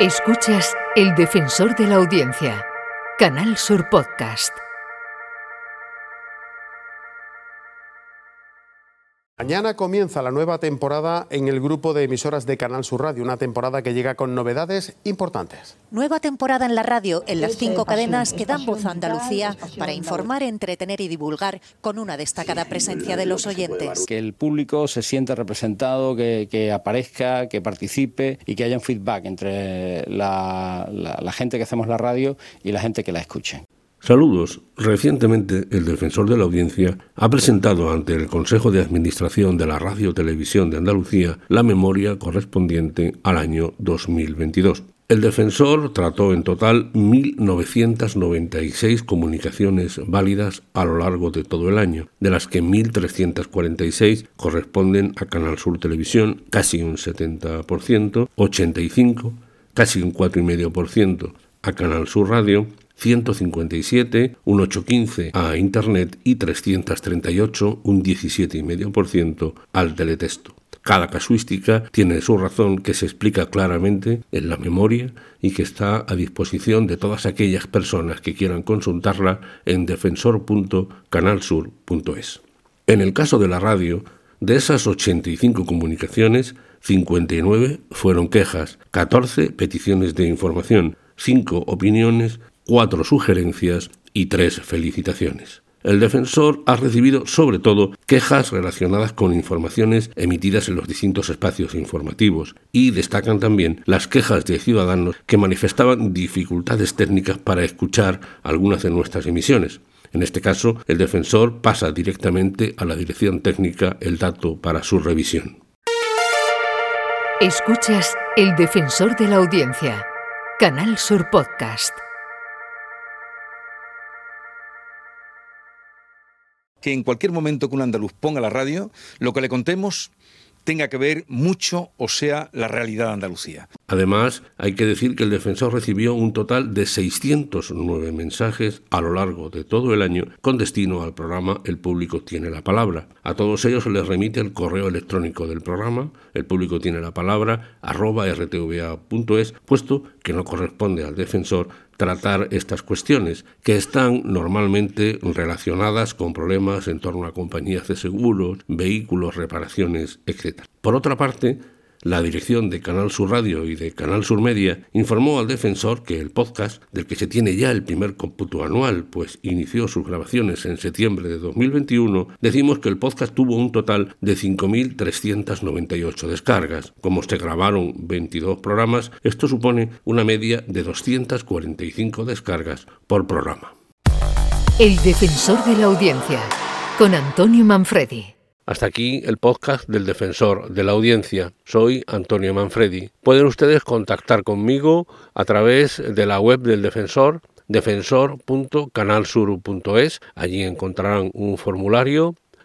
Escuchas El Defensor de la Audiencia, Canal Sur Podcast. Mañana comienza la nueva temporada en el grupo de emisoras de Canal Sur Radio, una temporada que llega con novedades importantes. Nueva temporada en la radio, en las cinco cadenas que dan voz a Andalucía para informar, entretener y divulgar con una destacada presencia de los oyentes. Que el público se sienta representado, que, aparezca, que participe y que haya un feedback entre la, la gente que hacemos la radio y la gente que la escuche. Saludos. Recientemente, el defensor de la audiencia ha presentado ante el Consejo de Administración de la Radio Televisión de Andalucía la memoria correspondiente al año 2022. El defensor trató en total 1.996 comunicaciones válidas a lo largo de todo el año, de las que 1.346 corresponden a Canal Sur Televisión, casi un 70%, 85, casi un 4,5% a Canal Sur Radio, 157, un 815 a Internet y 338, un 17,5% al teletexto. Cada casuística tiene su razón que se explica claramente en la memoria y que está a disposición de todas aquellas personas que quieran consultarla en defensor.canalsur.es. En el caso de la radio, de esas 85 comunicaciones, 59 fueron quejas, 14 peticiones de información, 5 opiniones cuatro sugerencias y tres felicitaciones. El defensor ha recibido sobre todo quejas relacionadas con informaciones emitidas en los distintos espacios informativos y destacan también las quejas de ciudadanos que manifestaban dificultades técnicas para escuchar algunas de nuestras emisiones. En este caso, el defensor pasa directamente a la dirección técnica el dato para su revisión. Escuchas El Defensor de la Audiencia, Canal Sur Podcast. Que en cualquier momento que un andaluz ponga la radio, lo que le contemos tenga que ver mucho o sea la realidad Andalucía. Además, hay que decir que el defensor recibió un total de 609 mensajes a lo largo de todo el año con destino al programa El público tiene la palabra. A todos ellos se les remite el correo electrónico del programa, el público tiene la palabra, arroba rtva.es, puesto que no corresponde al defensor tratar estas cuestiones, que están normalmente relacionadas con problemas en torno a compañías de seguros, vehículos, reparaciones, etc. Por otra parte, la dirección de Canal Sur Radio y de Canal Sur Media informó al defensor que el podcast, del que se tiene ya el primer cómputo anual, pues inició sus grabaciones en septiembre de 2021, decimos que el podcast tuvo un total de 5.398 descargas. Como se grabaron 22 programas, esto supone una media de 245 descargas por programa. El defensor de la audiencia, con Antonio Manfredi. Hasta aquí el podcast del defensor de la audiencia. Soy Antonio Manfredi. Pueden ustedes contactar conmigo a través de la web del defensor defensor.canalsur.es. Allí encontrarán un formulario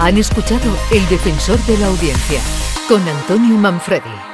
han escuchado El Defensor de la Audiencia con Antonio Manfredi.